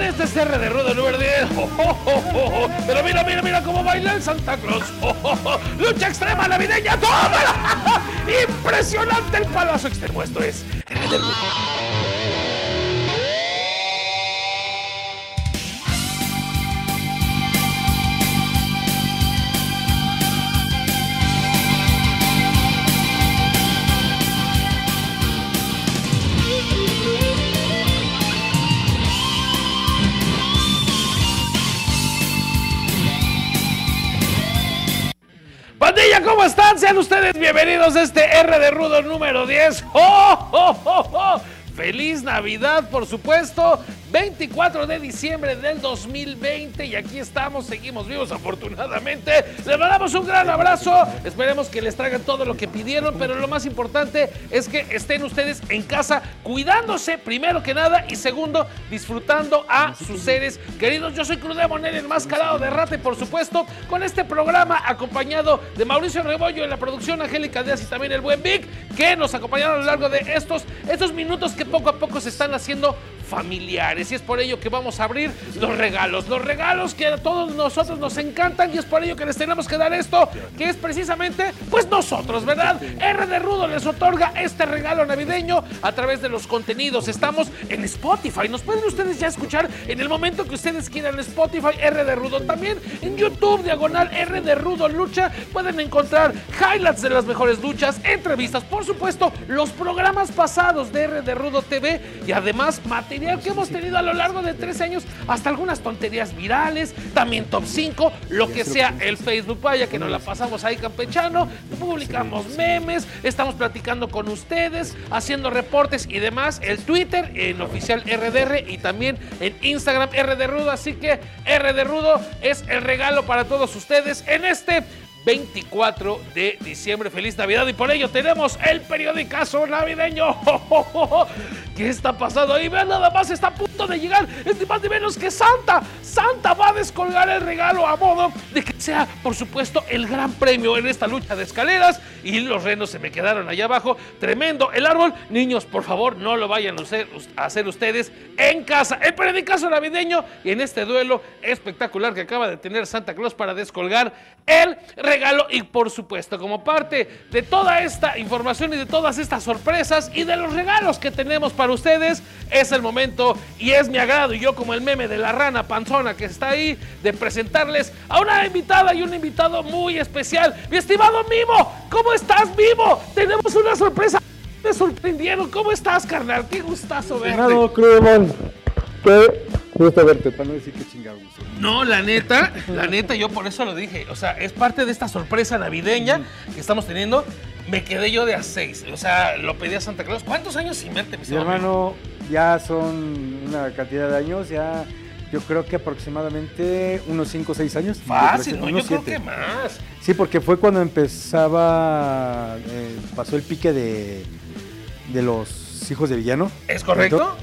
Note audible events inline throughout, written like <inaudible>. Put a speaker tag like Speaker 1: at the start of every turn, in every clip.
Speaker 1: Este es R de Rudo número 10. <laughs> Pero mira, mira, mira cómo baila el Santa Claus. <laughs> Lucha extrema navideña. ¡Tómala! <laughs> Impresionante el palazo extremo. Esto es bienvenidos a este R de Rudo número 10. ¡Oh, oh, oh, oh! Feliz Navidad, por supuesto. 24 de diciembre del 2020 y aquí estamos, seguimos vivos afortunadamente. Les mandamos un gran abrazo. Esperemos que les traigan todo lo que pidieron, pero lo más importante es que estén ustedes en casa cuidándose primero que nada y segundo disfrutando a sus seres queridos. Yo soy Cruz de Monel, el más calado de rate, por supuesto, con este programa acompañado de Mauricio Rebollo en la producción, Angélica Díaz y también el buen Vic, que nos acompañaron a lo largo de estos, estos minutos que poco a poco se están haciendo familiares y es por ello que vamos a abrir los regalos, los regalos que a todos nosotros nos encantan y es por ello que les tenemos que dar esto, que es precisamente pues nosotros, ¿verdad? R de Rudo les otorga este regalo navideño a través de los contenidos. Estamos en Spotify, nos pueden ustedes ya escuchar en el momento que ustedes quieran Spotify R de Rudo, también en YouTube diagonal R de Rudo Lucha pueden encontrar highlights de las mejores luchas, entrevistas, por supuesto, los programas pasados de R de Rudo TV y además material que hemos tenido a lo largo de tres años, hasta algunas tonterías virales, también top 5, lo que sea el Facebook, vaya que nos la pasamos ahí campechano, publicamos memes, estamos platicando con ustedes, haciendo reportes y demás, el Twitter en oficial RDR y también en Instagram RD así que RD Rudo es el regalo para todos ustedes en este 24 de diciembre. Feliz Navidad y por ello tenemos el periodicazo navideño. <laughs> ¿Qué está pasando ahí? Vean, nada más está a de llegar. Es ni más ni menos que Santa. Santa va a descolgar el regalo a modo de que sea, por supuesto, el gran premio en esta lucha de escaleras. Y los renos se me quedaron allá abajo. Tremendo el árbol. Niños, por favor, no lo vayan a hacer, ustedes en casa. El periodicazo navideño y en este duelo espectacular que acaba de tener Santa Claus para descolgar el regalo. Y por supuesto, como parte de toda esta información y de todas estas sorpresas y de los regalos que tenemos para ustedes, es el momento es mi agrado. Y yo, como el meme de la rana panzona que está ahí, de presentarles a una invitada y un invitado muy especial. Mi estimado Mimo, ¿cómo estás, Mimo? Tenemos una sorpresa. Me sorprendieron. ¿Cómo estás, carnal? Qué gustazo verte.
Speaker 2: Nada, Crudemon. Qué gusto verte, para no decir que chingados.
Speaker 1: No, la neta, la neta, yo por eso lo dije. O sea, es parte de esta sorpresa navideña que estamos teniendo. Me quedé yo de a seis. O sea, lo pedí a Santa Claus. ¿Cuántos años sin verte, mi
Speaker 2: Mi hermano, ya son una cantidad de años, ya yo creo que aproximadamente unos 5 o 6 años.
Speaker 1: Fácil, ¿no? Yo
Speaker 2: Unos
Speaker 1: creo
Speaker 2: siete.
Speaker 1: que más.
Speaker 2: Sí, porque fue cuando empezaba, eh, pasó el pique de, de los hijos de villano.
Speaker 1: ¿Es correcto?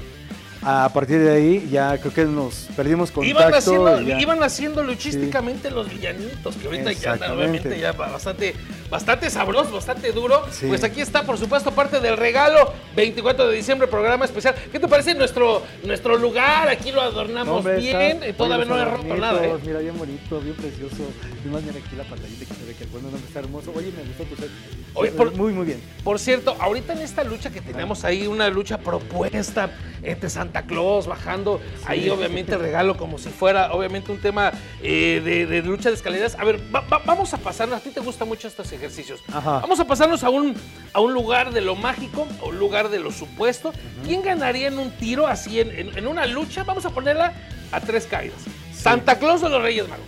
Speaker 2: A partir de ahí ya creo que nos perdimos contacto.
Speaker 1: Iban haciendo, iban haciendo luchísticamente los villanitos, que ahorita ya obviamente ya bastante, bastante sabroso, bastante duro.
Speaker 2: Sí.
Speaker 1: Pues aquí está, por supuesto, parte del regalo, 24 de diciembre, programa especial. ¿Qué te parece nuestro, nuestro lugar? Aquí lo adornamos
Speaker 2: hombre,
Speaker 1: bien,
Speaker 2: está-
Speaker 1: eh, todavía no he roto nada, ¿eh?
Speaker 2: Mira, bien bonito, bien precioso. Y más mira aquí la pantallita que se ve que el bueno nombre está hermoso. Oye, me gustó tu set.
Speaker 1: Oye, por-
Speaker 2: Muy, muy bien.
Speaker 1: Por cierto, ahorita en esta lucha que tenemos ahí, una lucha propuesta entre Santa Claus, bajando ahí obviamente el regalo como si fuera obviamente un tema eh, de, de lucha de escaleras. A ver, va- va- vamos a pasarnos, a ti te gustan mucho estos ejercicios.
Speaker 2: Ajá.
Speaker 1: Vamos a pasarnos a un, a un lugar de lo mágico, a un lugar de lo supuesto. ¿Quién ganaría en un tiro así, en, en- en una lucha? Vamos a ponerla a tres caídas. ¿Santa Claus o los Reyes Magos?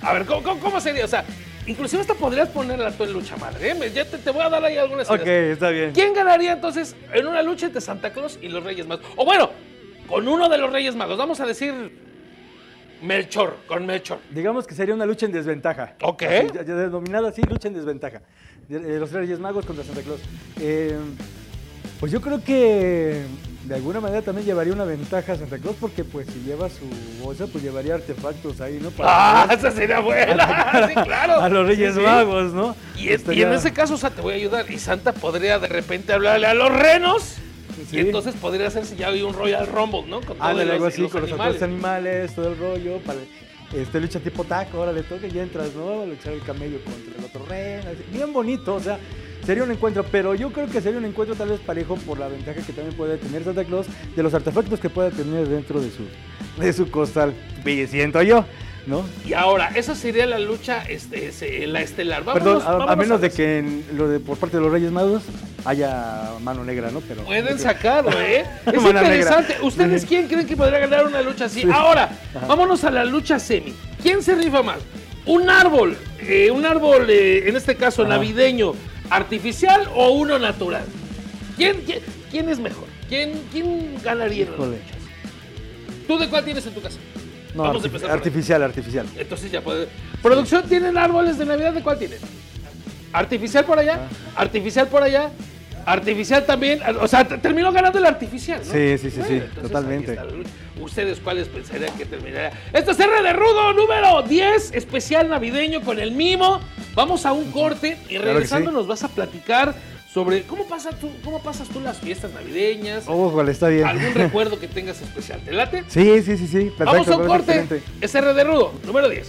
Speaker 1: A ver, ¿cómo, cómo- cómo sería? O sea, inclusive hasta podrías ponerla tú en lucha madre. ¿eh? Ya te, te voy a dar ahí algunas
Speaker 2: Ok,
Speaker 1: ideas.
Speaker 2: está bien.
Speaker 1: ¿Quién ganaría entonces en una lucha entre Santa Claus y los Reyes Magos? O bueno, con uno de los Reyes Magos. Vamos a decir Melchor, con Melchor.
Speaker 2: Digamos que sería una lucha en desventaja.
Speaker 1: Ok.
Speaker 2: Así, ya- ya denominada así, lucha en desventaja. De- de los Reyes Magos contra Santa Claus. Eh, pues yo creo que de alguna manera también llevaría una ventaja a Santa Claus porque pues si lleva su bolsa, pues llevaría artefactos ahí, ¿no?
Speaker 1: ¡Ah, esa sería buena! <laughs> sí, claro.
Speaker 2: a los Reyes
Speaker 1: Sí, sí.
Speaker 2: Magos, ¿no?
Speaker 1: Y,
Speaker 2: Estaría-
Speaker 1: en ese caso, o sea, te voy a ayudar. Y Santa podría de repente hablarle a los renos. Y entonces podría hacerse ya un Royal Rumble, ¿no? Con los-
Speaker 2: algo así,
Speaker 1: los
Speaker 2: con los
Speaker 1: animales.
Speaker 2: todo el rollo. Para, este, lucha tipo taco, ahora le toca y ya entras, ¿no? Luchar el camello contra el otro así, Bien bonito, o sea, sería un encuentro. Pero yo creo que sería un encuentro tal vez parejo por la ventaja que también puede tener Santa Claus de los artefactos que pueda tener dentro de su, de su costal. Siento yo, ¿no?
Speaker 1: Y ahora, esa sería la lucha, este, la estelar. Vámonos,
Speaker 2: Perdón, a- menos de que en lo de, por parte de los Reyes Magos haya mano negra, ¿no? Pero
Speaker 1: Pueden sacarlo, <laughs> ¿eh? <laughs> Es
Speaker 2: negra.
Speaker 1: interesante. ¿Ustedes quién creen que podría ganar una lucha así?
Speaker 2: Sí.
Speaker 1: Ahora,
Speaker 2: Ajá.
Speaker 1: vámonos a la lucha semi. ¿Quién se rifa más? ¿Un árbol, eh, un árbol, eh, en este caso
Speaker 2: Ajá.
Speaker 1: navideño, artificial o uno natural? ¿Quién, quién, quién es mejor? ¿Quién, quién ganaría en
Speaker 2: Híjole.
Speaker 1: ¿Tú de cuál tienes en tu casa?
Speaker 2: No,
Speaker 1: Vamos a
Speaker 2: artificial, artificial.
Speaker 1: Entonces ya puede. ¿Producción tienen árboles de Navidad? ¿De cuál tienen? ¿Artificial por allá?
Speaker 2: Ah.
Speaker 1: ¿Artificial por allá? Artificial también. O sea, terminó ganando el artificial, ¿no?
Speaker 2: Sí, sí, sí, sí,
Speaker 1: entonces
Speaker 2: totalmente.
Speaker 1: ¿Ustedes cuáles pensarían que terminaría? Esto es R de Rudo número 10, especial navideño con el mimo. Vamos a un corte y regresando
Speaker 2: sí.
Speaker 1: nos vas a platicar sobre cómo, pasa tú, cómo pasas tú las fiestas navideñas.
Speaker 2: Ojalá, está bien.
Speaker 1: ¿Algún <laughs> recuerdo que tengas especial? ¿Te late?
Speaker 2: Sí, sí, sí, sí. Perfecto,
Speaker 1: Vamos a un corte. Es R de Rudo número 10.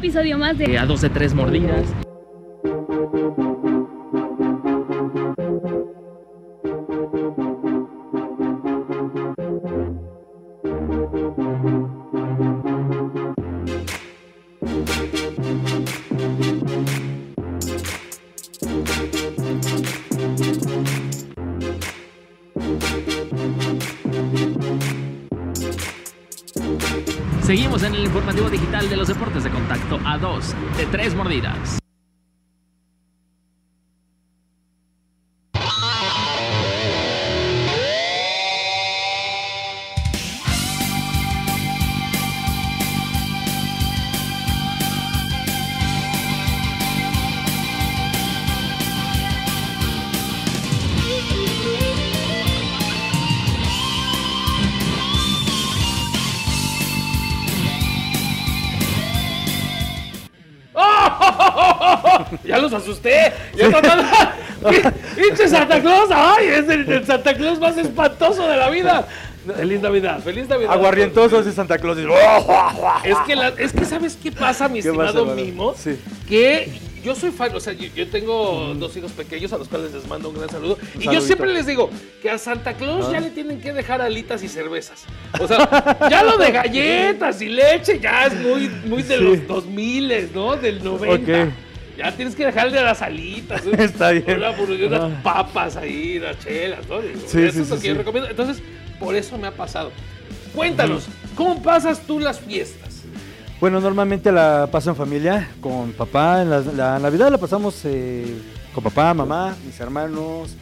Speaker 3: Episodio más de
Speaker 4: a dos de tres mordidas. Seguimos en el informativo digital de los deportes de contacto a dos de tres mordidas.
Speaker 1: Los asusté. Ya tratando- <laughs> <laughs> ¡Pinche Santa Claus! ¡Ay! Es el, el Santa Claus más espantoso de la vida. Feliz Navidad, feliz Navidad.
Speaker 2: Aguarrientosos de Santa Claus.
Speaker 1: Es que, la- es que ¿sabes qué pasa, mi
Speaker 2: ¿Qué
Speaker 1: estimado? Mimo?
Speaker 2: Sí.
Speaker 1: Que yo soy fan, o sea, yo, yo tengo dos hijos pequeños a los cuales les mando un gran saludo. y yo siempre les digo que a Santa Claus
Speaker 2: Ah.
Speaker 1: ya le tienen que dejar alitas y cervezas. O sea, <laughs> ya lo de galletas y leche ya es muy, muy de
Speaker 2: Sí.
Speaker 1: los 2000, ¿no? Del 90.
Speaker 2: Ok.
Speaker 1: Ya tienes que dejarle las alitas. ¿no? <laughs>
Speaker 2: Está bien.
Speaker 1: Una unas
Speaker 2: Ah.
Speaker 1: papas ahí, unas chelas, ¿no? Digo,
Speaker 2: Sí,
Speaker 1: eso
Speaker 2: sí,
Speaker 1: es lo
Speaker 2: sí,
Speaker 1: que yo
Speaker 2: sí.
Speaker 1: recomiendo. Entonces, por eso me ha pasado. Cuéntanos, ¿cómo pasas tú las fiestas?
Speaker 2: Bueno, normalmente la paso en familia, con papá. En la, la Navidad la pasamos eh, con papá, mamá, mis hermanos,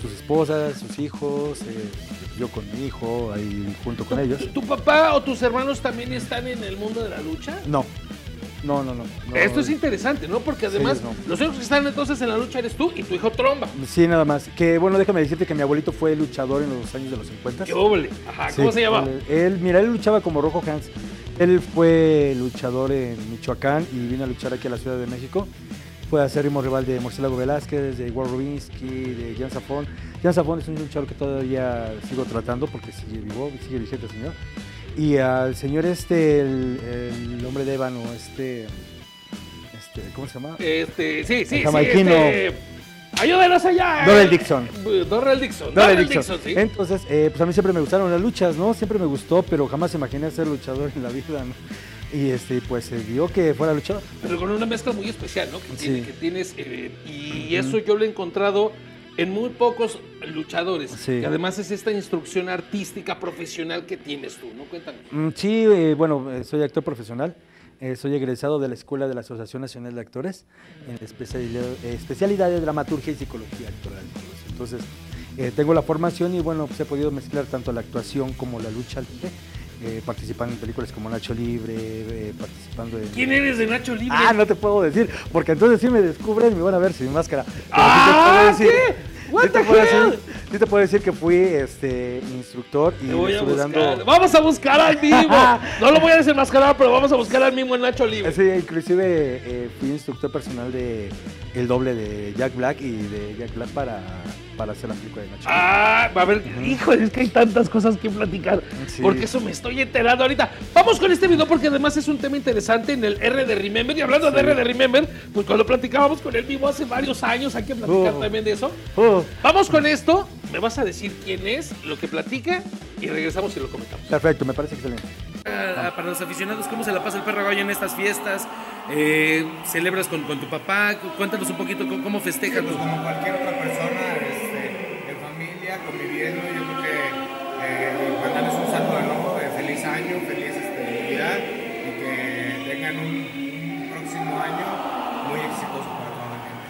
Speaker 2: sus esposas, sus hijos, eh, yo con mi hijo, ahí junto con ellos.
Speaker 1: ¿Tu papá o tus hermanos también están en el mundo de la lucha?
Speaker 2: No, no, no, no. no.
Speaker 1: Esto es interesante, ¿no? Porque además
Speaker 2: no.
Speaker 1: los únicos que están entonces en la lucha eres tú y tu hijo Tromba.
Speaker 2: Sí, nada más. Que bueno, déjame decirte que mi abuelito fue luchador en los años de los 50.
Speaker 1: ¡Qué óvole! Ajá, ¿cómo
Speaker 2: Sí,
Speaker 1: se llama?
Speaker 2: Él, él, mira, él luchaba como Rojo Hans. Él fue luchador en Michoacán y vino a luchar aquí a la Ciudad de México. Fue acérrimo rival de Marcelo Velázquez, de War Rubinsky, de Jan Safón. Jan Safón es un luchador que todavía sigo tratando porque sigue vivo, sigue vigente señor. Y al señor este, el, el hombre de ébano, este, este, ¿cómo se llama?
Speaker 1: Este, sí, sí, sí.
Speaker 2: jamaiquino.
Speaker 1: Este, ayúdenos allá.
Speaker 2: Dorrell Dixon.
Speaker 1: Dorrell Dixon.
Speaker 2: Dorrell Dixon.
Speaker 1: Dixon, sí.
Speaker 2: Entonces, eh, pues a mí siempre me gustaron las luchas, ¿no? Siempre me gustó, pero jamás imaginé ser luchador en la vida, ¿no? Y este, pues se dio que fuera luchador.
Speaker 1: Pero con una mezcla muy especial, ¿no? Que, tiene-
Speaker 2: Sí.
Speaker 1: que tienes. eh, y eso yo lo he encontrado en muy pocos luchadores.
Speaker 2: Sí.
Speaker 1: Que además es esta instrucción artística profesional que tienes tú, ¿no? Cuéntame.
Speaker 2: Mm, Sí, eh, bueno, eh, soy actor profesional. Eh, soy egresado de la Escuela de la Asociación Nacional de Actores en la especialidad, eh, especialidad de dramaturgia y psicología actoral. Entonces, tengo la formación y bueno, pues he podido mezclar tanto la actuación como la lucha libre, eh, participando en películas como Nacho Libre, eh, participando en...
Speaker 1: ¿Quién eres de Nacho Libre?
Speaker 2: Ah, no te puedo decir, porque entonces sí me descubren y me van a ver sin máscara. Pero sí te
Speaker 1: Ah,
Speaker 2: puedo decir- sí te puedo decir- sí te puedo decir que fui este instructor y
Speaker 1: voy a
Speaker 2: estuve
Speaker 1: buscar.
Speaker 2: dando...
Speaker 1: Vamos a buscar al Mimo. No lo voy a desenmascarar, pero vamos a buscar al Mimo en Nacho Libre.
Speaker 2: Sí, inclusive eh, fui instructor personal de el doble de Jack Black y de Jack Black para, para hacer la película de Nacho.
Speaker 1: Ah, a ver, híjole, es que hay tantas cosas que platicar.
Speaker 2: Sí.
Speaker 1: Porque eso me estoy enterando ahorita. Vamos con este video porque además es un tema interesante en el R de Remember. Y hablando de R de Remember, pues cuando platicábamos con el vivo hace varios años, hay que platicar
Speaker 2: Oh.
Speaker 1: también de eso.
Speaker 2: Oh,
Speaker 1: Vamos con esto, me vas a decir quién es, lo que platica y regresamos y lo comentamos.
Speaker 2: perfecto, me parece excelente.
Speaker 5: Ah, Para los aficionados, ¿cómo se la pasa el perro gallo en estas fiestas? Eh, ¿Celebras con, con tu papá? Cu- Cuéntanos un poquito cómo, cómo festejas.
Speaker 6: Pues como cualquier otra persona, conviviendo, yo creo que eh, mandarles un saludo de nuevo de feliz año, feliz Navidad y que tengan un, un próximo año muy exitoso para toda la gente.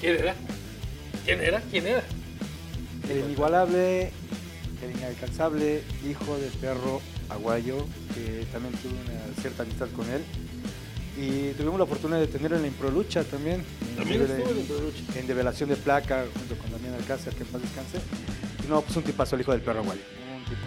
Speaker 1: ¿Quién era? ¿Quién era? ¿Quién era?
Speaker 2: El inigualable, el inalcanzable hijo del perro aguayo, que también tuve una cierta amistad con él. Y tuvimos la fortuna de tenerlo en la Improlucha también.
Speaker 1: También
Speaker 2: en, develación de placa, junto con Damián Alcácer, que en paz descanse. Y no, pues un tipazo el hijo del perro aguayo.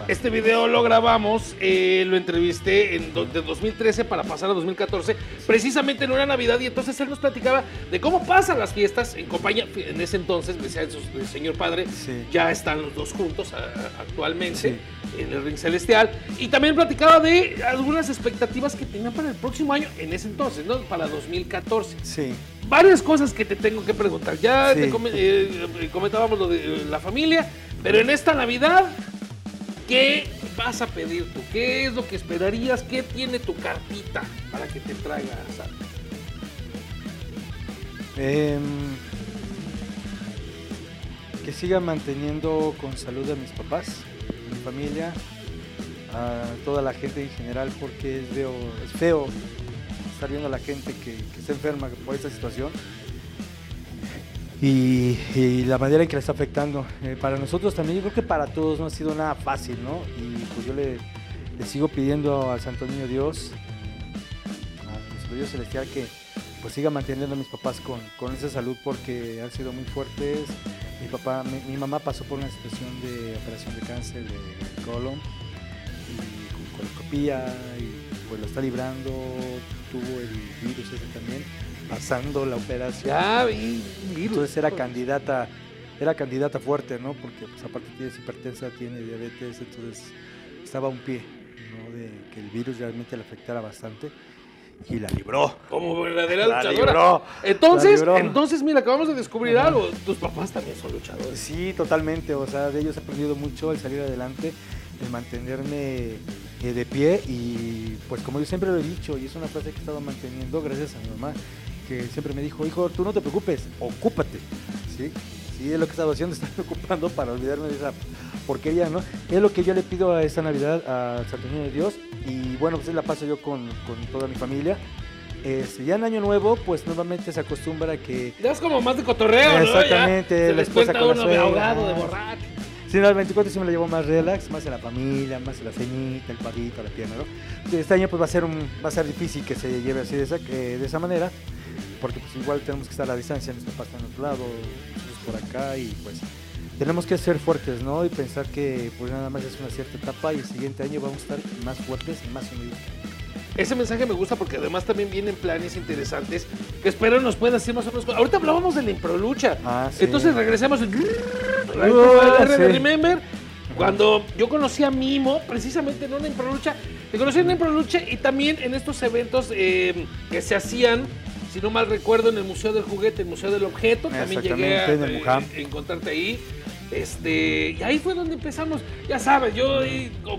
Speaker 1: Este video lo grabamos, eh, lo entrevisté en do- de 2013 para pasar a 2014, precisamente en una Navidad, y entonces él nos platicaba de cómo pasan las fiestas en compañía. En ese entonces, me decía su- el señor padre,
Speaker 2: Sí.
Speaker 1: ya están los dos juntos a- actualmente
Speaker 2: Sí.
Speaker 1: en el ring celestial, y también platicaba de algunas expectativas que tenía para el próximo año, en ese entonces, ¿no? Para 2014
Speaker 2: Sí.
Speaker 1: varias cosas que te tengo que preguntar. Ya
Speaker 2: Sí.
Speaker 1: te come- eh, eh, comentábamos lo de eh, la familia, pero en esta Navidad, ¿qué vas a pedir tú? ¿Qué es lo que esperarías? ¿Qué tiene tu cartita para que te traiga Santa?
Speaker 2: Em, que siga manteniendo con salud a mis papás, a mi familia, a toda la gente en general, porque es, veo- es feo estar viendo a la gente que, que está enferma por esta situación y, la manera en que la está afectando. Eh, para nosotros también, yo creo que para todos no ha sido nada fácil, ¿no? Y pues yo le, le sigo pidiendo al Santo Niño Dios, a nuestro Dios Celestial, que pues siga manteniendo a mis papás con, con esa salud porque han sido muy fuertes. Mi papá, mi, mi mamá pasó por una situación de operación de cáncer de colon y con coloscopía y pues lo está librando, tuvo el virus ese también, pasando la operación.
Speaker 1: Ya, vi, virus.
Speaker 2: Entonces era candidata, era candidata fuerte, ¿no? Porque pues aparte tiene hipertensa, tiene diabetes, entonces estaba a un pie, ¿no? De que el virus realmente le afectara bastante y la libró.
Speaker 1: Como verdadera
Speaker 2: La
Speaker 1: luchadora.
Speaker 2: libró,
Speaker 1: entonces,
Speaker 2: la libró.
Speaker 1: entonces, mira, acabamos de descubrir algo. Tus papás también son luchadores.
Speaker 2: Sí, totalmente. O sea, de ellos he aprendido mucho el salir adelante, el mantenerme eh, de pie y pues como yo siempre lo he dicho y es una frase que he estado manteniendo gracias a mi mamá que siempre me dijo, hijo, tú no te preocupes, ocúpate. Sí, sí, es lo que he estado haciendo, <laughs> estar ocupando para olvidarme de esa porquería, ¿no? Es lo que yo le pido a esta Navidad al Santo Niño de Dios y bueno, pues la paso yo con, con toda mi familia. Este, ya en Año Nuevo, pues nuevamente se acostumbra que
Speaker 1: Ya es como más de cotorreo, ¿no? Ya
Speaker 2: Exactamente,
Speaker 1: se
Speaker 2: la
Speaker 1: les cuenta uno de ahogado, de borracho.
Speaker 2: Sí, no, el 24 sí me lo llevo más relax, más en la familia, más en la cenita, el pavito, la pierna, ¿no? Este año pues va a ser un, va a ser difícil que se lleve así de esa, que- de esa manera, porque pues igual tenemos que estar a la distancia, nuestro papá está en otro lado, nosotros por acá y pues tenemos que ser fuertes, ¿no? Y pensar que pues nada más es una cierta etapa y el siguiente año vamos a estar más fuertes y más unidos.
Speaker 1: Ese mensaje me gusta porque además también vienen planes interesantes que espero nos puedan decir más o menos. Ahorita hablábamos de la improlucha.
Speaker 2: Ah, sí.
Speaker 1: Entonces regresemos. Ahí fue
Speaker 2: Uh,
Speaker 1: el R de
Speaker 2: sí.
Speaker 1: Remember. Cuando yo conocí a Mimo, precisamente en una improlucha, te conocí en una improlucha y también en estos eventos eh, que se hacían, si no mal recuerdo, en el Museo del Juguete, el Museo del Objeto. También llegué a
Speaker 2: Exactamente, en el
Speaker 1: eh, encontrarte ahí. Este, y ahí fue donde empezamos. Ya sabes, yo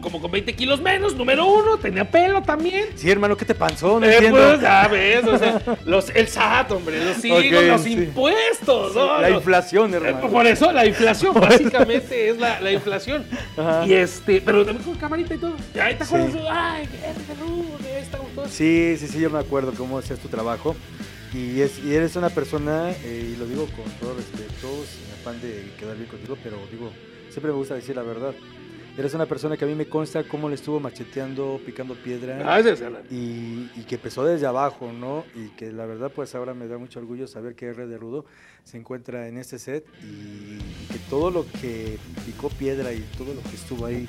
Speaker 1: como con 20 kilos menos, número uno, tenía pelo también.
Speaker 2: Sí, hermano, ¿qué te pasó? No
Speaker 1: Eh,
Speaker 2: entiendo.
Speaker 1: pues ya ves, o sea, los, el SAT, hombre, los hijos, los
Speaker 2: sí.
Speaker 1: impuestos, ¿no?
Speaker 2: la inflación,
Speaker 1: eh,
Speaker 2: hermano.
Speaker 1: Por eso, la inflación, <laughs> básicamente es la, la inflación.
Speaker 2: Ajá.
Speaker 1: Y este, pero también con camarita y todo. Y ahí te acuerdas,
Speaker 2: Sí.
Speaker 1: ay, qué rudo, fotos.
Speaker 2: Sí, sí, sí, yo me acuerdo cómo hacías tu trabajo. Y, es, y eres una persona, eh, y lo digo con todo respeto, sin afán de quedar bien contigo, pero digo, siempre me gusta decir la verdad. Eres una persona que a mí me consta cómo le estuvo macheteando, picando piedra.
Speaker 1: Gracias, Alan.
Speaker 2: y, y que empezó desde abajo, ¿no? Y que la verdad, pues ahora me da mucho orgullo saber que R de Rudo se encuentra en este set y, que todo lo que picó piedra y todo lo que estuvo ahí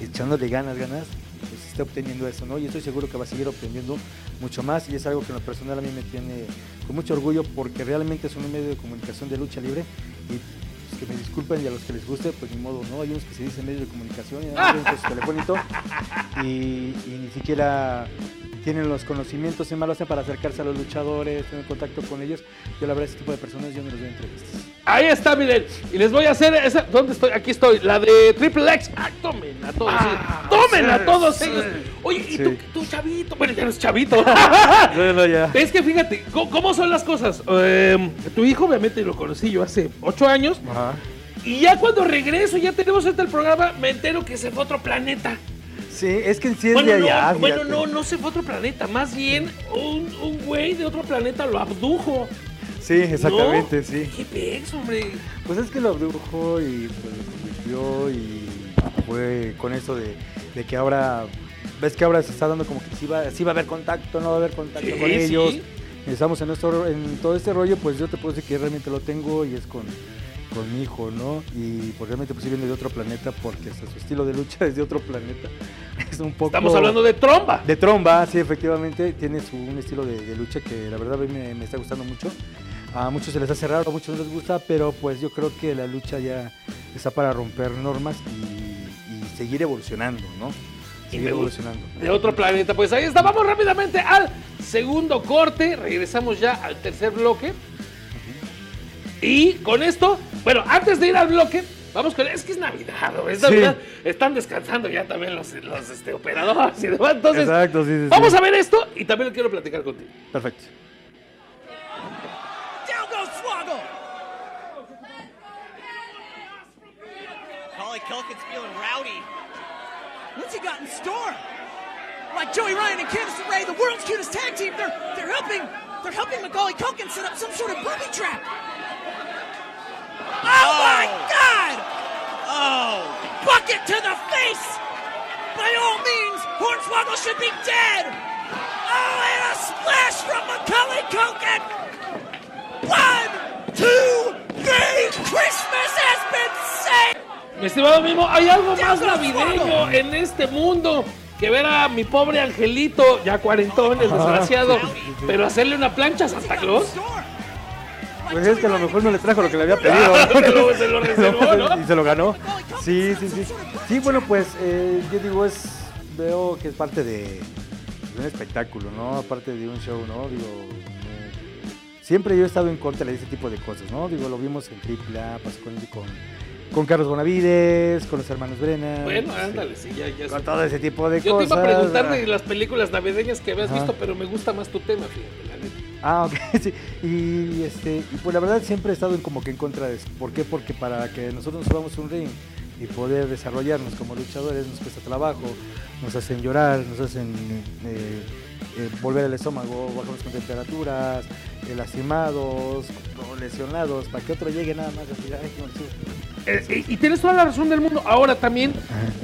Speaker 2: echándole ganas, ganas, pues está obteniendo eso, ¿no? Y estoy seguro que va a seguir obteniendo mucho más y es algo que en lo personal a mí me tiene con mucho orgullo porque realmente es un medio de comunicación de lucha libre y pues, que me disculpen y a los que les guste, pues ni modo, ¿no? Hay unos que se dicen medios de comunicación y con su telefonito y, ni siquiera tienen los conocimientos en malo hacen para acercarse a los luchadores, tener contacto con ellos. Yo la verdad, ese tipo de personas yo no les doy entrevistas.
Speaker 1: Ahí está, miren. Y les voy a hacer esa. ¿Dónde estoy? Aquí estoy. La de Triple X. Ah, tomen a todos.
Speaker 2: Ah,
Speaker 1: sí. Tomen a todos
Speaker 2: sí.
Speaker 1: ellos. Oye, y
Speaker 2: Sí.
Speaker 1: tú, tú, chavito. Bueno, ya no es chavito. <laughs>
Speaker 2: No, no, ya.
Speaker 1: es que fíjate, ¿cómo, son las cosas? Eh, tu hijo, obviamente, lo conocí yo hace ocho años.
Speaker 2: Ajá.
Speaker 1: Y ya cuando regreso, ya tenemos este el programa, me entero que se fue a otro planeta.
Speaker 2: Sí, es que sí es
Speaker 1: Bueno,
Speaker 2: de
Speaker 1: no,
Speaker 2: allá.
Speaker 1: bueno, no, no se fue a otro planeta. Más bien, un, un güey de otro planeta lo abdujo.
Speaker 2: Sí, exactamente,
Speaker 1: ¿No?
Speaker 2: sí.
Speaker 1: Qué pex, hombre.
Speaker 2: Pues es que lo abdujo y pues lo convirtió y fue con eso de, de que ahora, ves que ahora se está dando como que sí va, sí va a haber contacto, no va a haber contacto
Speaker 1: Sí,
Speaker 2: con ellos.
Speaker 1: sí.
Speaker 2: Estamos en, nuestro, en todo este rollo, pues yo te puedo decir que realmente lo tengo y es con, con mi hijo, ¿no? Y pues realmente pues sí viene de otro planeta porque hasta su estilo de lucha <laughs> es de otro planeta. Es un poco...
Speaker 1: Estamos hablando de tromba.
Speaker 2: De tromba, sí, efectivamente, tiene su, un estilo de, de lucha que la verdad a mí me, me está gustando mucho. A muchos se les hace raro, a muchos no les gusta, pero pues yo creo que la lucha ya está para romper normas y, y seguir evolucionando, ¿no? Seguir evolucionando.
Speaker 1: de otro planeta. Pues ahí está, vamos rápidamente al segundo corte, regresamos ya al tercer bloque. Y con esto, bueno, antes de ir al bloque, vamos con, es que es Navidad, ¿no? es
Speaker 2: Sí.
Speaker 1: Navidad, están descansando ya también los, los este, operadores y demás, entonces
Speaker 2: Exacto, sí, sí, sí.
Speaker 1: vamos a ver esto y también lo quiero platicar contigo.
Speaker 2: Perfecto.
Speaker 7: Kilkin's feeling rowdy. What's he got in store? Like Joey Ryan and Candice LeRae, the world's cutest tag team, they're they're helping they're helping Macaulay Culkin set up some sort of booby trap. Oh, oh. my God! Oh! Bucket to the face! By all means, Hornswoggle should be dead! Oh, and a splash from Macaulay Culkin! One, two, three! Christmas
Speaker 1: estimado Mimo, hay algo más navideño en este mundo que ver a mi pobre angelito, ya cuarentón, el desgraciado, pero hacerle una plancha a Santa Claus.
Speaker 2: Pues es que a lo mejor no le trajo lo que le había pedido. <laughs>
Speaker 1: Se lo- se lo reservó, ¿no?
Speaker 2: Y se lo ganó. Sí, sí, sí. Sí, bueno, pues eh, yo digo, es veo que es parte de, de un espectáculo, ¿no? Aparte de un show, ¿no? Digo, eh, siempre yo he estado en contra de ese tipo de cosas, ¿no? Digo, lo vimos en AAA, pasó con, con, con Carlos Bonavides, con los hermanos Brennan.
Speaker 1: Bueno, ándale, sí, ya, ya.
Speaker 2: Con todo ese tipo de
Speaker 1: Yo te
Speaker 2: cosas.
Speaker 1: iba a preguntar de las películas navideñas que habías
Speaker 2: Ajá.
Speaker 1: visto, pero me gusta más tu tema, fíjate, la neta.
Speaker 2: Ah, ok, <laughs> sí. Y, este, y pues la verdad siempre he estado en como que en contra de eso. ¿Por qué? Porque para que nosotros nos subamos un ring y poder desarrollarnos como luchadores nos cuesta trabajo, nos hacen llorar, nos hacen eh, eh, volver el estómago, bajamos con temperaturas, eh, lastimados, lesionados, para que otro llegue nada más a decir, ay, no, sí".
Speaker 1: Eh, y, y tienes toda la razón del mundo. Ahora también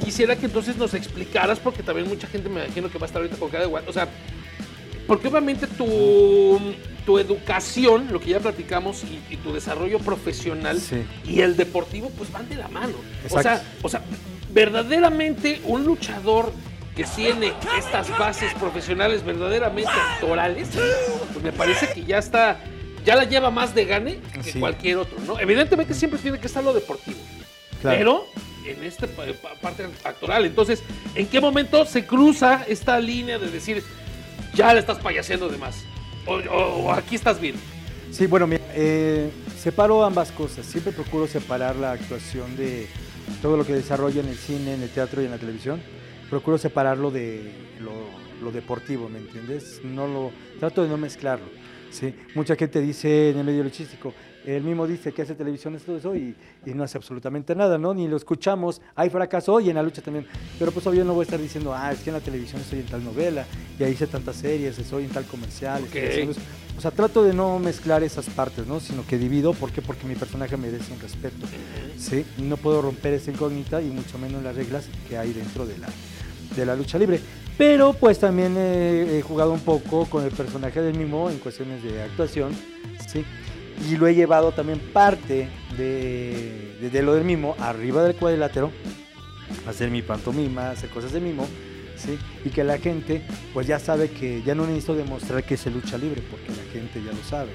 Speaker 1: quisiera que entonces nos explicaras, porque también mucha gente me imagino que va a estar ahorita con cara de guay. O sea, porque obviamente tu, tu educación, lo que ya platicamos, y, y tu desarrollo profesional
Speaker 2: Sí.
Speaker 1: y el deportivo, pues van de la mano. O sea, o sea, verdaderamente un luchador que tiene estas bases profesionales verdaderamente actorales, pues me parece que ya está, ya la lleva más de gane que
Speaker 2: Sí.
Speaker 1: cualquier otro, ¿no? Evidentemente siempre tiene que estar lo deportivo,
Speaker 2: Claro.
Speaker 1: pero en esta pa- pa- parte actoral. Entonces, ¿en qué momento se cruza esta línea de decir, ya le estás payaseando de más? O, o- o aquí estás bien.
Speaker 2: Sí, bueno, mira, eh, separo ambas cosas. Siempre procuro separar la actuación de todo lo que desarrollo en el cine, en el teatro y en la televisión. Procuro separarlo de lo, lo deportivo, ¿me entiendes? No lo trato de no mezclarlo. Sí, mucha gente dice en el medio luchístico, él mismo dice que hace televisión, todo eso, y, y no hace absolutamente nada, ¿no? Ni lo escuchamos, hay fracaso y en la lucha también. Pero pues obvio no voy a estar diciendo, ah, es que en la televisión estoy en tal novela, y ahí hice tantas series, estoy en tal comercial. estoy
Speaker 1: Ok.
Speaker 2: haciendo eso". O sea, trato de no mezclar esas partes, ¿no? Sino que divido, ¿por qué? Porque mi personaje merece un respeto, ¿sí? No puedo romper esa incógnita y mucho menos las reglas que hay dentro de la, de la lucha libre. Pero pues también he, jugado un poco con el personaje del mismo en cuestiones de actuación, ¿sí? Y lo he llevado también parte de, de- lo del mimo arriba del cuadrilátero, hacer mi pantomima, hacer cosas de mimo, ¿sí? Y que la gente pues ya sabe que ya no necesito demostrar que se lucha libre, porque la gente ya lo sabe.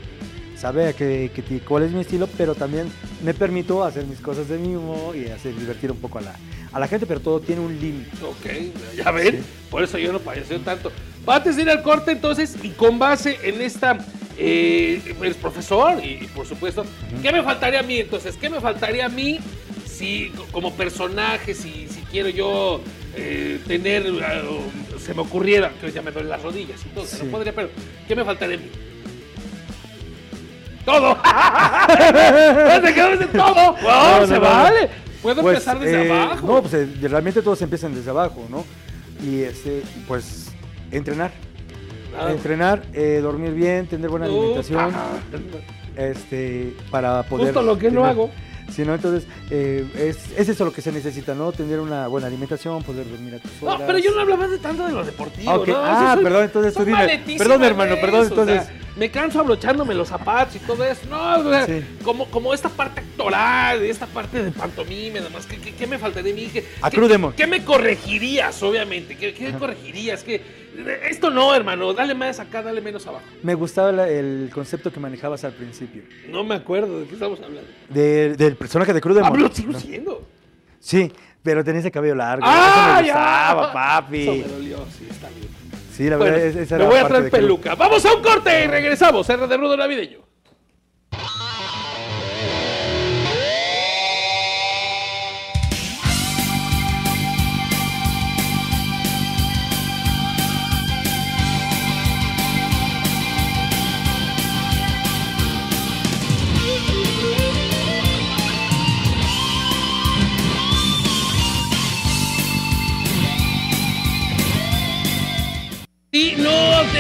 Speaker 2: Sabe que, que cuál es mi estilo, pero también me permito hacer mis cosas de mimo y hacer divertir un poco a la, a la gente, pero todo tiene un límite.
Speaker 1: Ok, ya ven,
Speaker 2: Sí.
Speaker 1: por eso yo no padeció tanto. Antes de ir al corte, entonces, y con base en esta, eh, eres profesor, y, y por supuesto, ¿qué me faltaría a mí entonces? ¿Qué me faltaría a mí si, como personaje, si, si quiero yo eh, tener, eh, se me ocurriera, que ya me duelen las rodillas que
Speaker 2: Sí.
Speaker 1: no podría, pero ¿qué me faltaría a mí? Todo. ¿Te quedas de todo? Wow,
Speaker 2: No, no,
Speaker 1: se vale. Puedo
Speaker 2: Pues,
Speaker 1: empezar desde
Speaker 2: eh,
Speaker 1: abajo.
Speaker 2: No, pues eh, realmente todos empiezan desde abajo, ¿no? Y este, pues entrenar.
Speaker 1: Ah.
Speaker 2: Entrenar, eh, dormir bien, tener buena alimentación, este, para poder.
Speaker 1: Justo lo que no hago.
Speaker 2: Sí, ¿no? Entonces, eh, es, es eso lo que se necesita, ¿no? Tener una buena alimentación, poder dormir a tus horas.
Speaker 1: No, pero yo no hablaba de tanto de lo deportivo.
Speaker 2: Ah. Ah,
Speaker 1: soy-
Speaker 2: perdón, entonces tú dime. Perdón, hermano,
Speaker 1: eso,
Speaker 2: perdón,
Speaker 1: o sea,
Speaker 2: entonces-
Speaker 1: me canso abrochándome los zapatos y todo eso. No, o sea,
Speaker 2: Sí.
Speaker 1: como, como esta parte actoral, esta parte de pantomima y demás, ¿qué, qué, qué me faltaría de mí? ¿Qué,
Speaker 2: A
Speaker 1: qué-. ¿Qué me corregirías, obviamente? ¿Qué, qué corregirías? Que esto no, hermano, dale más acá, dale menos abajo.
Speaker 2: Me gustaba la- el concepto que manejabas al principio.
Speaker 1: No me acuerdo de qué estamos hablando.
Speaker 2: De- del personaje de Cruz Demon.
Speaker 1: Hablo, sigo
Speaker 2: ¿no?
Speaker 1: siendo.
Speaker 2: Sí, pero tenía ese cabello largo.
Speaker 1: ¡Ah,
Speaker 2: eso me gustaba, papi.
Speaker 1: Eso me dolió, sí.
Speaker 2: Sí, la
Speaker 1: Bueno,
Speaker 2: verdad, es- esa
Speaker 1: me voy a traer
Speaker 2: de
Speaker 1: peluca. Vamos a un corte y regresamos. R de Rudo Navideño.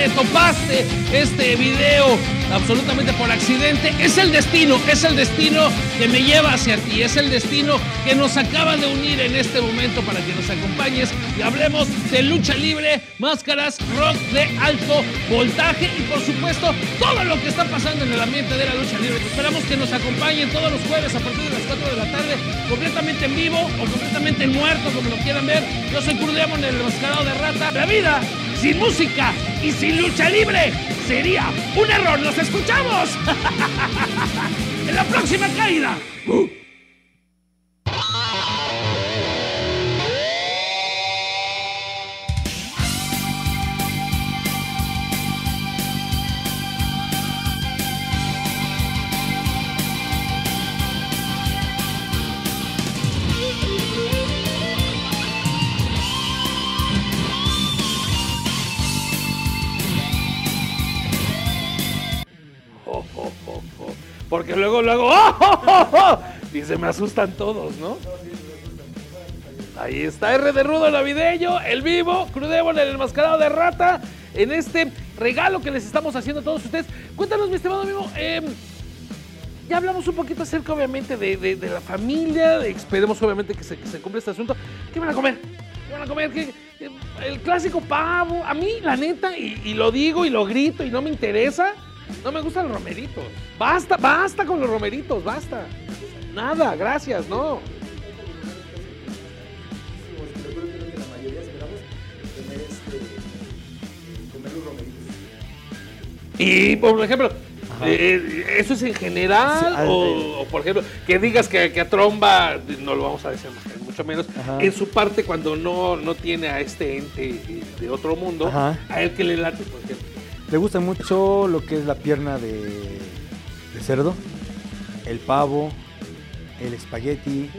Speaker 1: Te topaste este video absolutamente por accidente. Es el destino, es el destino que me lleva hacia ti, es el destino que nos acaba de unir en este momento para que nos acompañes y hablemos de lucha libre, máscaras, rock de alto voltaje y por supuesto todo lo que está pasando en el ambiente de la lucha libre. Esperamos que nos acompañen todos los jueves a partir de las 4 de la tarde, completamente en vivo o completamente muerto, como lo quieran ver. Yo soy Kurt Demon, el mascarado de rata. La vida sin música y sin lucha libre sería un error. ¡Nos escuchamos! <laughs> en la próxima caída. Porque luego, luego, ¡oh, oh, oh, oh! Dice, me asustan todos, ¿no? Ahí está R de Rudo Navideño, el vivo, Crudébol, el enmascarado de rata, en este regalo que les estamos haciendo a todos ustedes. Cuéntanos, mi estimado amigo, em, ya hablamos un poquito acerca, obviamente, de, la familia, esperemos, obviamente, que se, que se cumpla este asunto. ¿Qué van a comer? ¿Qué van a comer? ¿Qué- el clásico pavo. A mí, la neta, y, y lo digo y lo grito y no me interesa, no me gustan los romeritos. Basta, basta con los romeritos, basta. Nada, gracias, no. Y por ejemplo, eh, ¿eso es en general?
Speaker 2: Sí,
Speaker 1: o, o, por ejemplo, que digas que, que a Tromba, no lo vamos a decir mucho menos,
Speaker 2: Ajá.
Speaker 1: en su parte cuando no, no tiene a este ente eh, de otro mundo,
Speaker 2: Ajá.
Speaker 1: a él que le late, por ejemplo.
Speaker 2: Le gusta mucho lo que es la pierna de, de cerdo, el pavo, el espagueti.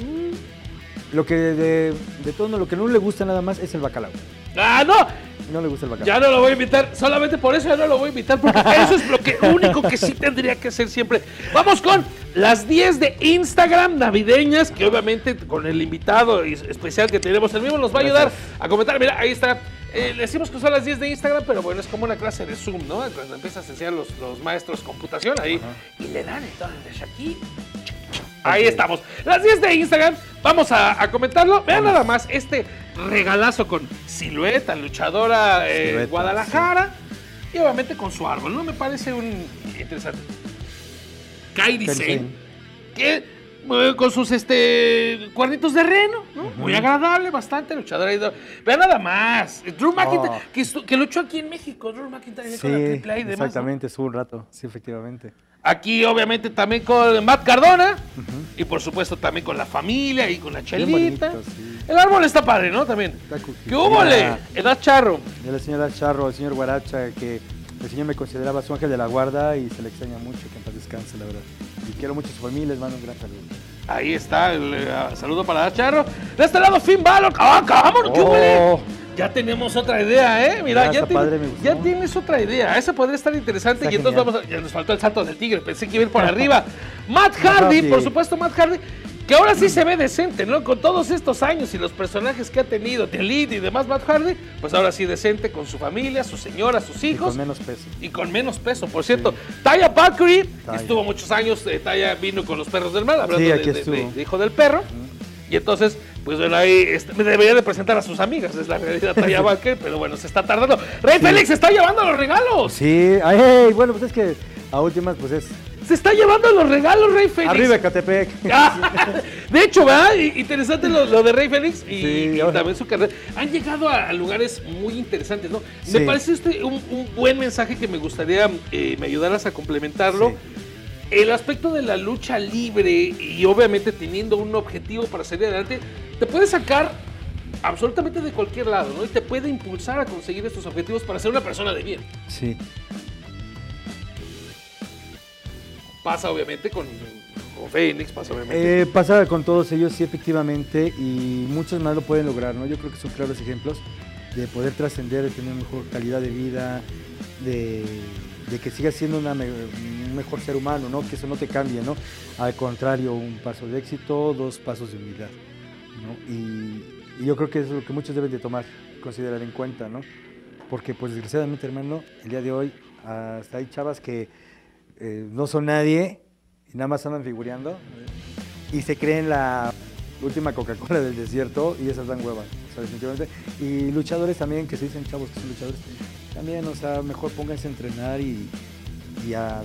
Speaker 2: Lo que de, de todo lo que no le gusta nada más es el bacalao.
Speaker 1: Ah, no.
Speaker 2: No le gusta el bacalao.
Speaker 1: Ya no lo voy a invitar, solamente por eso ya no lo voy a invitar, porque <laughs> eso es lo que único que sí tendría que hacer siempre. Vamos con las 10 de Instagram navideñas, que obviamente con el invitado especial que tenemos el mismo nos va a ayudar a comentar. Mira, ahí está. Eh, le decimos que son las 10 de Instagram, pero bueno, es como una clase de Zoom, ¿no? Cuando empiezas a enseñar los, los maestros computación ahí y le dan entonces aquí. Ahí estamos. Las 10 de Instagram. Vamos a, a comentarlo. Vean nada más este regalazo con silueta, luchadora eh,
Speaker 2: Silueta,
Speaker 1: Guadalajara. Y obviamente con su árbol, ¿no? Me parece un interesante. Kairi Sane. que con sus este cuernitos de reno, ¿no? Muy agradable, bastante luchadora. y do- Vean nada más. Drew McIntyre,
Speaker 2: Oh.
Speaker 1: que, estu- que luchó aquí en México. Drew McIntyre
Speaker 2: Sí,
Speaker 1: con la triple A y demás. ¿no?
Speaker 2: exactamente, estuvo un rato. Sí, efectivamente.
Speaker 1: Aquí, obviamente, también con Matt Cardona. Y por supuesto, también con la familia y con la chelita.
Speaker 2: bonito, sí.
Speaker 1: El árbol está padre, ¿no? También.
Speaker 2: Está.
Speaker 1: ¿Qué hubo, le? Edad Charro.
Speaker 2: De la señora Charro, el señor Guaracha, que el señor me consideraba su ángel de la guarda y se le extraña mucho, que en paz descanse, la verdad. Y quiero mucho a su familia, les mando un gran saludo.
Speaker 1: Ahí está, el eh, saludo para Charro. De este lado, Finn Balor. ¡Ah, vámonos!
Speaker 2: Oh.
Speaker 1: Ya tenemos otra idea, ¿eh? Mira,
Speaker 2: Ya padre,
Speaker 1: tienes otra idea. Esa podría estar interesante.
Speaker 2: Está
Speaker 1: y entonces vamos a, Ya nos faltó el salto del tigre. Pensé que iba a ir por arriba. <laughs> Matt Hardy,
Speaker 2: Hardy.
Speaker 1: por supuesto, Matt Hardy. Que ahora sí se ve decente, ¿no? Con todos estos años y los personajes que ha tenido, The Elite y demás, Matt Hardy, pues ahora sí decente con su familia, su señora, sus
Speaker 2: Y
Speaker 1: hijos.
Speaker 2: con menos peso.
Speaker 1: Y con menos peso, por cierto. Taya Valkyrie,
Speaker 2: Taya.
Speaker 1: estuvo muchos años, eh, Taya vino con los perros del mal, hablando
Speaker 2: Sí,
Speaker 1: de-
Speaker 2: aquí
Speaker 1: de, de- de hijo del perro. Y entonces, pues bueno, ahí este, me debería de presentar a sus amigas, es la realidad Taya <laughs> Valkyrie, pero bueno, se está tardando. Rey Félix se está llevando los regalos.
Speaker 2: Sí, ay, bueno, pues es que a últimas, pues es
Speaker 1: Se está llevando los regalos, Rey Félix.
Speaker 2: arriba Ecatepec.
Speaker 1: Ah, <laughs> de hecho, Interesante lo, lo de Rey Félix y,
Speaker 2: Sí,
Speaker 1: y
Speaker 2: ahora-
Speaker 1: también su carrera. Han llegado a, a lugares muy interesantes, ¿no?
Speaker 2: Sí.
Speaker 1: Me parece este un, un buen mensaje que me gustaría eh, me ayudaras a complementarlo.
Speaker 2: Sí.
Speaker 1: El aspecto de la lucha libre y obviamente teniendo un objetivo para salir adelante, te puede sacar absolutamente de cualquier lado, ¿no? Y te puede impulsar a conseguir estos objetivos para ser una persona de bien.
Speaker 2: Sí,
Speaker 1: Pasa obviamente con, con pasa obviamente.
Speaker 2: Eh, pasa con todos ellos, sí, efectivamente, y muchos más lo pueden lograr, ¿no? Yo creo que son claros ejemplos de poder trascender, de tener mejor calidad de vida, de, que sigas siendo un mejor ser humano, ¿no? Que eso no te cambie, ¿no? Al contrario, un paso de éxito, dos pasos de humildad, ¿no? Y, y yo creo que eso es lo que muchos deben de tomar, considerar en cuenta, ¿no? Porque, pues, desgraciadamente, hermano, el día de hoy, hasta hay chavas que eh, no son nadie y nada más andan figureando y se creen la última Coca-Cola del desierto y esas dan hueva, o sea, definitivamente. Y luchadores también, que se dicen chavos que son luchadores, también, o sea, mejor pónganse a entrenar y, y, a,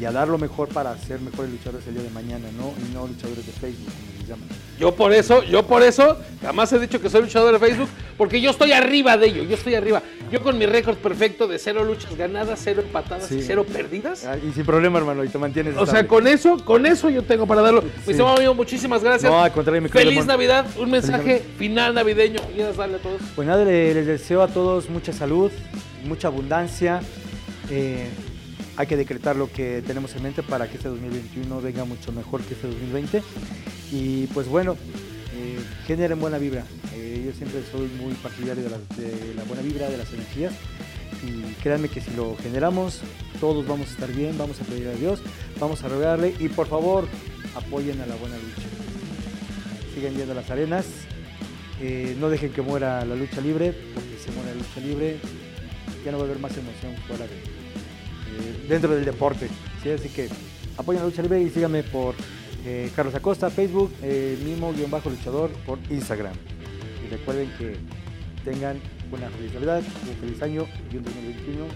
Speaker 2: y a- dar lo mejor para ser mejores luchadores el día de mañana, ¿no? Y no luchadores de Facebook, como les llaman.
Speaker 1: Yo por eso, yo por eso, jamás he dicho que soy luchador de Facebook, porque yo estoy arriba de ello, yo estoy arriba. Yo con mi récord perfecto de cero luchas ganadas, cero empatadas y cero perdidas.
Speaker 2: Ah, Y sin problema, hermano, y te mantienes.
Speaker 1: O sea, con eso, con eso yo tengo para darlo. Mi
Speaker 2: Sí.
Speaker 1: estimado amigo, muchísimas gracias.
Speaker 2: No, al contrario, mi
Speaker 1: Feliz. Navidad, un mensaje final navideño. ¿Quieres darle a todos?
Speaker 2: Pues nada, le- les deseo a todos mucha salud, mucha abundancia. Eh, hay que decretar lo que tenemos en mente para que este 2021 venga mucho mejor que este 2020. Y pues bueno, eh, generen buena vibra. Yo siempre soy muy partidario de la, buena vibra, de las energías. Y créanme que si lo generamos, todos vamos a estar bien, vamos a pedir a Dios, vamos a rogarle y por favor apoyen a la buena lucha. Sigan yendo a las arenas, eh, no dejen que muera la lucha libre, porque si muere la lucha libre, ya no va a haber más emoción fuera de, eh, dentro del deporte. ¿sí? Así que apoyen la lucha libre y síganme por eh, Carlos Acosta, Facebook, Mimo-luchador por Instagram. Y recuerden que tengan una feliz Navidad, un feliz año y un 2021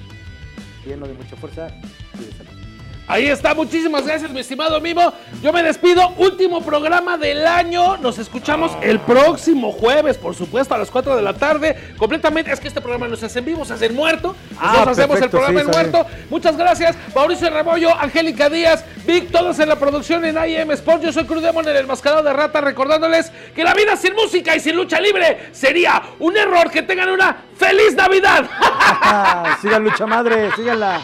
Speaker 2: lleno de mucha fuerza y de salud.
Speaker 1: Ahí está, muchísimas gracias, mi estimado Mimo. Yo me despido, último programa del año. Nos escuchamos el próximo jueves, por supuesto, a las 4 de la tarde. Completamente, es que este programa no se hace en vivo, se hace en muerto. Nosotros
Speaker 2: Ah,
Speaker 1: hacemos el programa
Speaker 2: sí,
Speaker 1: en muerto. Muchas gracias, Mauricio Rebollo, Angélica Díaz, Vic, todos en la producción en IM Sport. Yo soy Cruz Demon, el enmascarado de rata, recordándoles que la vida sin música y sin lucha libre sería un error. Que tengan una feliz Navidad. <laughs>
Speaker 2: Sigan lucha madre, síganla.